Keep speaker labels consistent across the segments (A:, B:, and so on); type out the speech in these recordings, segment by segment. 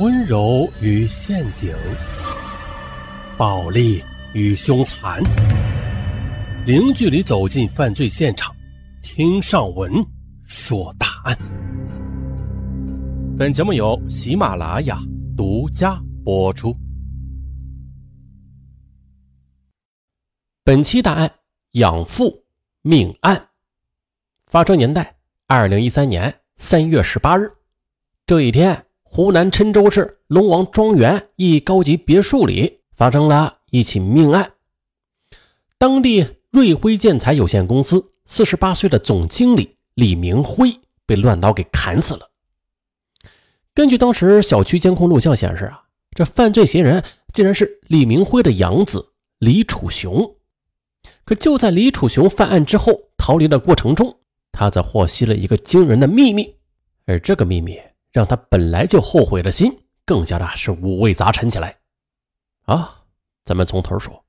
A: 温柔与陷阱，暴力与凶残，零距离走进犯罪现场，听上文说大案。本节目由喜马拉雅独家播出。本期大案：养父命案，发生年代：二零一三年三月十八日。这一天，湖南郴州市龙王庄园一高级别墅里发生了一起命案。当地瑞辉建材有限公司四十八岁的总经理李明辉被乱刀给砍死了。根据当时小区监控录像显示啊，这犯罪嫌疑人竟然是李明辉的养子李楚雄。可就在李楚雄犯案之后逃离的过程中，他则获悉了一个惊人的秘密，而这个秘密。让他本来就后悔的心更加的是五味杂陈起来。啊，咱们从头说。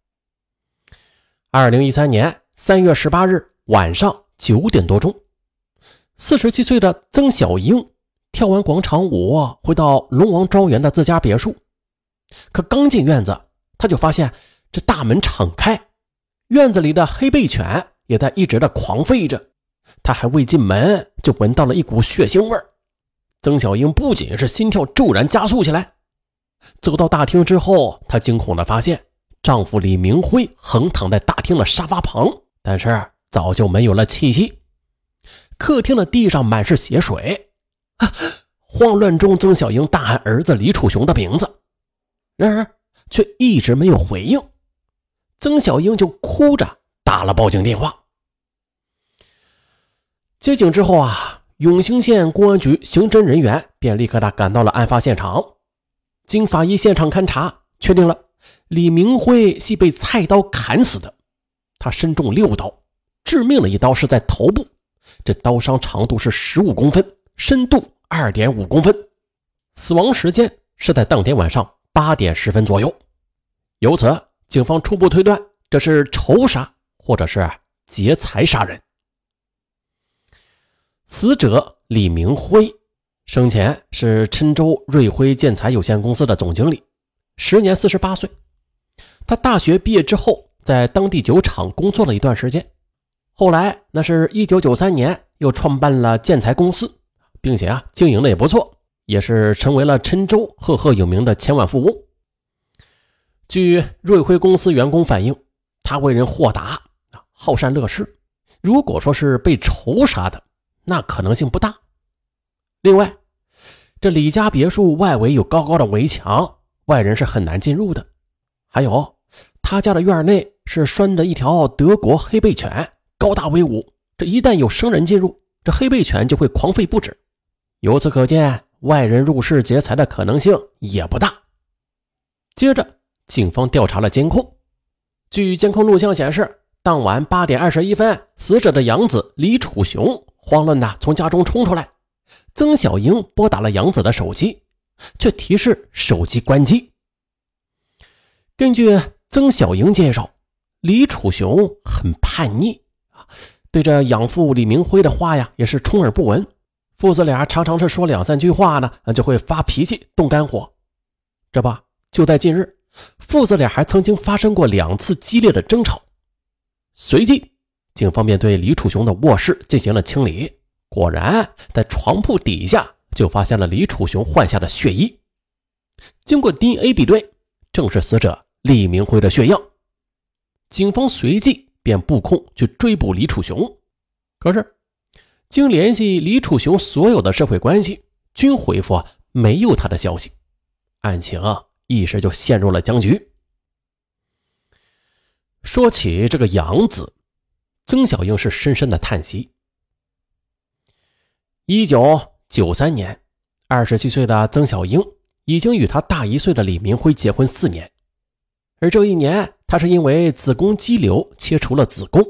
A: 二零一三年三月十八日晚上九点多钟，四十七岁的曾小英跳完广场舞回到龙王庄园的自家别墅，可刚进院子，他就发现这大门敞开，院子里的黑背犬也在一直的狂吠着。他还未进门，就闻到了一股血腥味儿。曾小英不仅是心跳骤然加速起来，走到大厅之后，她惊恐地发现丈夫李明辉横躺在大厅的沙发旁，但是早就没有了气息。客厅的地上满是血水，啊！慌乱中，曾小英大喊儿子李楚雄的名字，然而却一直没有回应。曾小英就哭着打了报警电话。接警之后啊。永兴县公安局刑侦人员便立刻的赶到了案发现场。经法医现场勘查，确定了李明辉系被菜刀砍死的。他身中六刀，致命的一刀是在头部，这刀伤长度是十五公分，深度二点五公分。死亡时间是在当天晚上八点十分左右。由此，警方初步推断这是仇杀或者是劫财杀人。死者李明辉生前是郴州瑞辉建材有限公司的总经理，时年四十八岁。他大学毕业之后，在当地酒厂工作了一段时间，后来那是一九九三年又创办了建材公司，并且啊经营的也不错，也是成为了郴州赫赫有名的千万富翁。据瑞辉公司员工反映，他为人豁达好善乐施。如果说是被仇杀的，那可能性不大。另外，这李家别墅外围有高高的围墙，外人是很难进入的。还有，他家的院内是拴着一条德国黑背犬，高大威武。这一旦有生人进入，这黑背犬就会狂吠不止。由此可见，外人入室劫财的可能性也不大。接着，警方调查了监控，据监控录像显示，当晚八点二十一分，死者的养子李楚雄。慌乱的从家中冲出来，曾小英拨打了杨子的手机，却提示手机关机。根据曾小英介绍，李楚雄很叛逆啊，对着养父李明辉的话呀也是充耳不闻。父子俩常常是说两三句话呢，就会发脾气动肝火。这不，就在近日，父子俩还曾经发生过两次激烈的争吵。随即。警方便对李楚雄的卧室进行了清理，果然在床铺底下就发现了李楚雄换下的血衣。经过 DNA 比对，正是死者李明辉的血样。警方随即便布控去追捕李楚雄，可是经联系李楚雄所有的社会关系，均回复啊没有他的消息，案情啊一时就陷入了僵局。说起这个杨子。曾小英是深深的叹息。一九九三年，二十七岁的曾小英已经与她大一岁的李明辉结婚四年，而这一年，她是因为子宫肌瘤切除了子宫，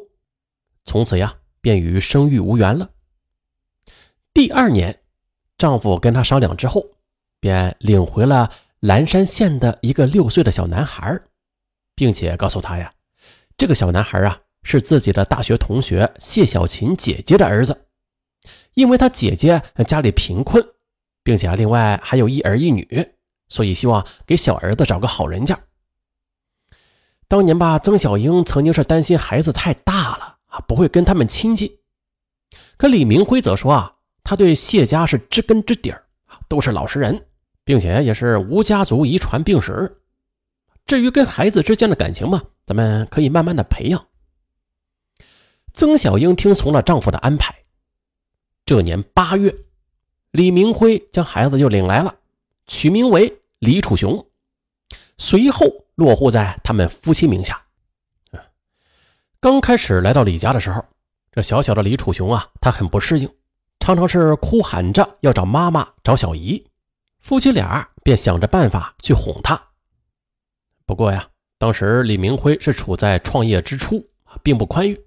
A: 从此呀，便与生育无缘了。第二年，丈夫跟她商量之后，便领回了蓝山县的一个六岁的小男孩，并且告诉她呀，这个小男孩啊。是自己的大学同学谢小琴姐姐的儿子，因为他姐姐家里贫困，并且另外还有一儿一女，所以希望给小儿子找个好人家。当年吧，曾小英曾经是担心孩子太大了啊，不会跟他们亲近。可李明辉则说啊，他对谢家是知根知底儿，都是老实人，并且也是无家族遗传病史。至于跟孩子之间的感情嘛，咱们可以慢慢的培养。曾小英听从了丈夫的安排。这年八月，李明辉将孩子就领来了，取名为李楚雄，随后落户在他们夫妻名下。刚开始来到李家的时候，这小小的李楚雄啊，他很不适应，常常是哭喊着要找妈妈、找小姨。夫妻俩便想着办法去哄他。不过呀，当时李明辉是处在创业之初，并不宽裕，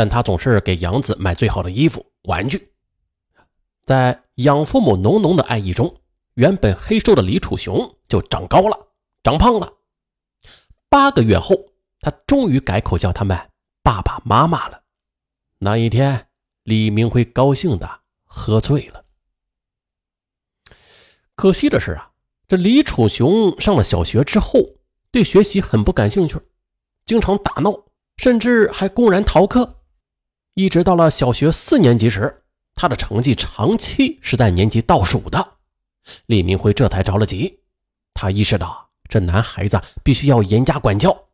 A: 但他总是给杨子买最好的衣服、玩具。在养父母浓浓的爱意中，原本黑瘦的李楚雄就长高了，长胖了。八个月后，他终于改口叫他们爸爸妈妈了。那一天，李明辉高兴的喝醉了。可惜的是啊，这李楚雄上了小学之后，对学习很不感兴趣，经常打闹，甚至还公然逃课。一直到了小学四年级时，他的成绩长期是在年级倒数的，李明辉这才着了急。他意识到这男孩子必须要严加管教。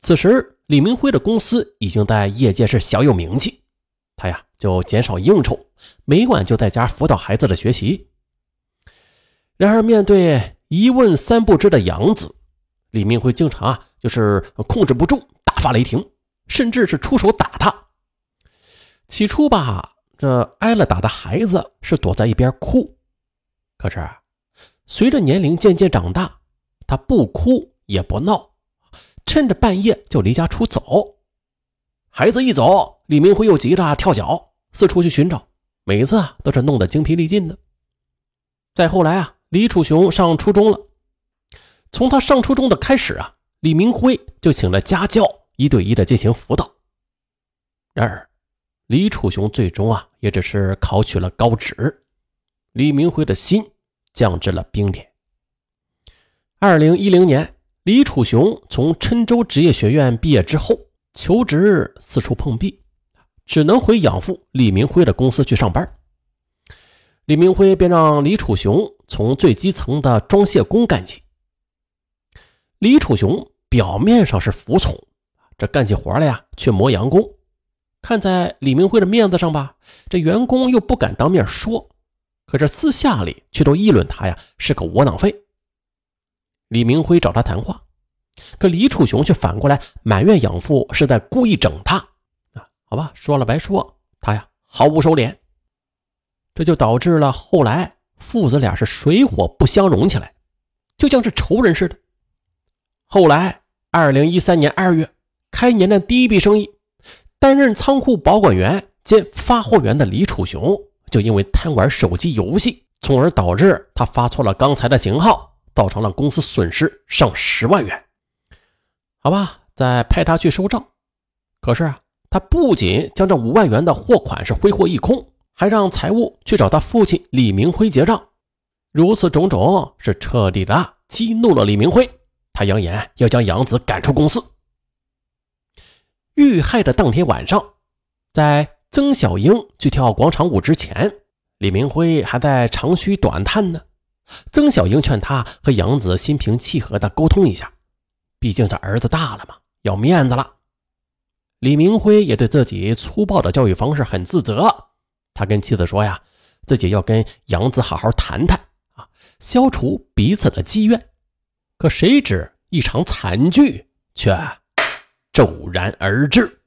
A: 此时，李明辉的公司已经在业界是小有名气，他呀就减少应酬，每晚就在家辅导孩子的学习。然而，面对一问三不知的杨子，李明辉经常啊就是控制不住，大发雷霆，甚至是出手打他。起初吧。这挨了打的孩子是躲在一边哭，可是随着年龄渐渐长大，他不哭也不闹，趁着半夜就离家出走。孩子一走，李明辉又急着跳脚四处去寻找，每次啊都是弄得精疲力尽的。再后来啊，李楚雄上初中了，从他上初中的开始啊，李明辉就请了家教，一对一的进行辅导。然而。李楚雄最终啊，也只是考取了高职，李明辉的心降至了冰点。二零一零年，李楚雄从郴州职业学院毕业之后，求职四处碰壁，只能回养父李明辉的公司去上班。李明辉便让李楚雄从最基层的装卸工干起。李楚雄表面上是服从，这干起活来呀，却磨洋工。看在李明辉的面子上吧，这员工又不敢当面说，可是私下里却都议论他呀是个窝囊废。李明辉找他谈话，可李楚雄却反过来埋怨养父是在故意整他啊！好吧，说了白说，他呀毫无收敛，这就导致了后来父子俩是水火不相容起来，就像是仇人似的。后来，二零一三年二月，开年的第一笔生意。担任仓库保管员兼发货员的李楚雄，就因为贪玩手机游戏，从而导致他发错了钢材的型号，造成了公司损失上十万元。好吧，再派他去收账。可是啊，他不仅将这五万元的货款是挥霍一空，还让财务去找他父亲李明辉结账。如此种种，是彻底的激怒了李明辉。他扬言要将杨子赶出公司。遇害的当天晚上，在曾小英去跳广场舞之前，李明辉还在长吁短叹呢。曾小英劝他和杨子心平气和的沟通一下，毕竟这儿子大了嘛，要面子了。李明辉也对自己粗暴的教育方式很自责，他跟妻子说呀，自己要跟杨子好好谈谈啊，消除彼此的积怨。可谁知一场惨剧却。骤然而至。